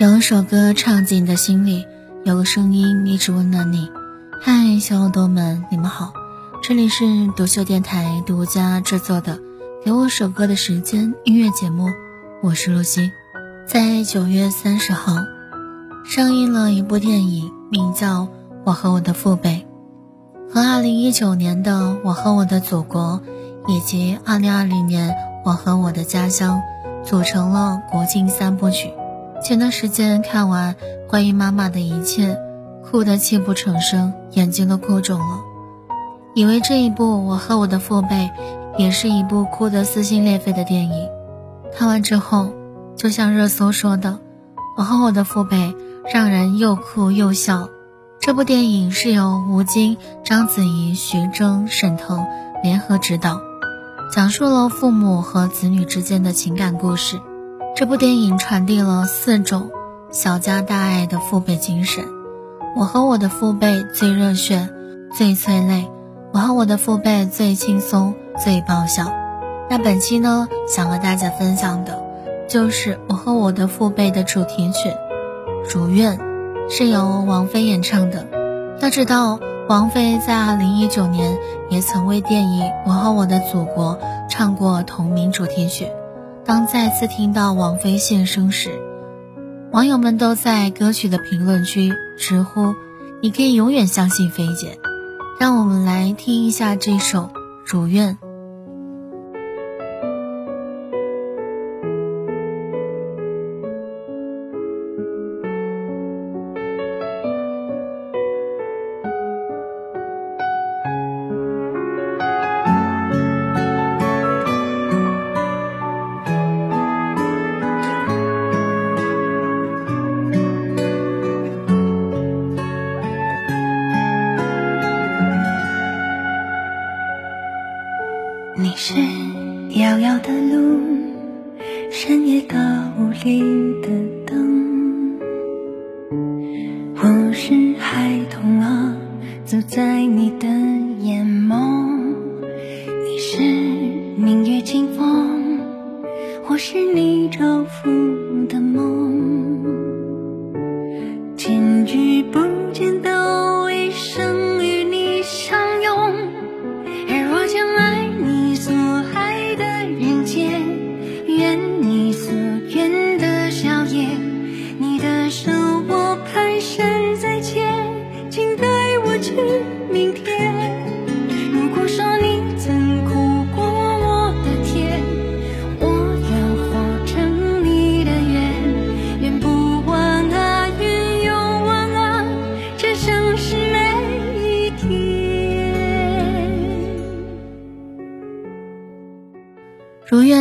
有一首歌唱进你的心里，有个声音一直温暖你。嗨，小耳朵们，你们好，这里是独秀电台独家制作的《给我首歌的时间》音乐节目，我是露西。在九月三十号，上映了一部电影，名叫《我和我的父辈》，和二零一九年的《我和我的祖国》，以及二零二零年《我和我的家乡》，组成了国庆三部曲。前段时间看完关于妈妈的一切，哭得泣不成声，眼睛都哭肿了。以为这一部《我和我的父辈》也是一部哭得撕心裂肺的电影，看完之后，就像热搜说的，《我和我的父辈》让人又哭又笑。这部电影是由吴京、章子怡、徐峥、沈腾联合执导，讲述了父母和子女之间的情感故事。这部电影传递了四种小家大爱的父辈精神。我和我的父辈最热血，最催泪；我和我的父辈最轻松，最爆笑。那本期呢，想和大家分享的，就是我和我的父辈的主题曲《如愿》，是由王菲演唱的。要知道，王菲在2019年也曾为电影《我和我的祖国》唱过同名主题曲。当再次听到王菲现身时，网友们都在歌曲的评论区直呼：“你可以永远相信菲姐。”让我们来听一下这首《如愿》。是遥遥的路，深夜高屋里的灯。我是孩童啊，走在你的眼眸。你是明月清风，我是你照拂的梦。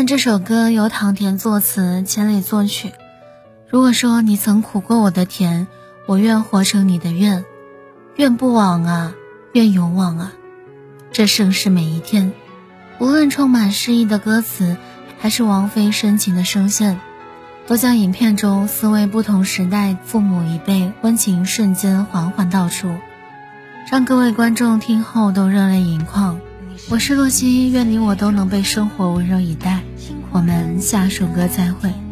这首歌由唐田作词，千里作曲。如果说你曾苦过我的甜，我愿活成你的愿，愿不枉啊，愿永往啊，这盛世每一天。无论充满诗意的歌词，还是王菲深情的声线，都将影片中四位不同时代父母一辈温情瞬间缓缓道出，让各位观众听后都热泪盈眶。我是洛西，愿你我都能被生活温柔以待。我们下首歌再会。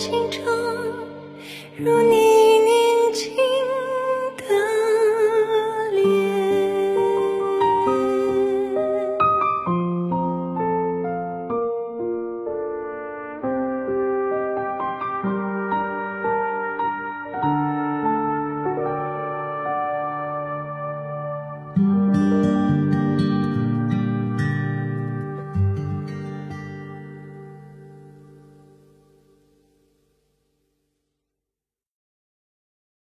心中如你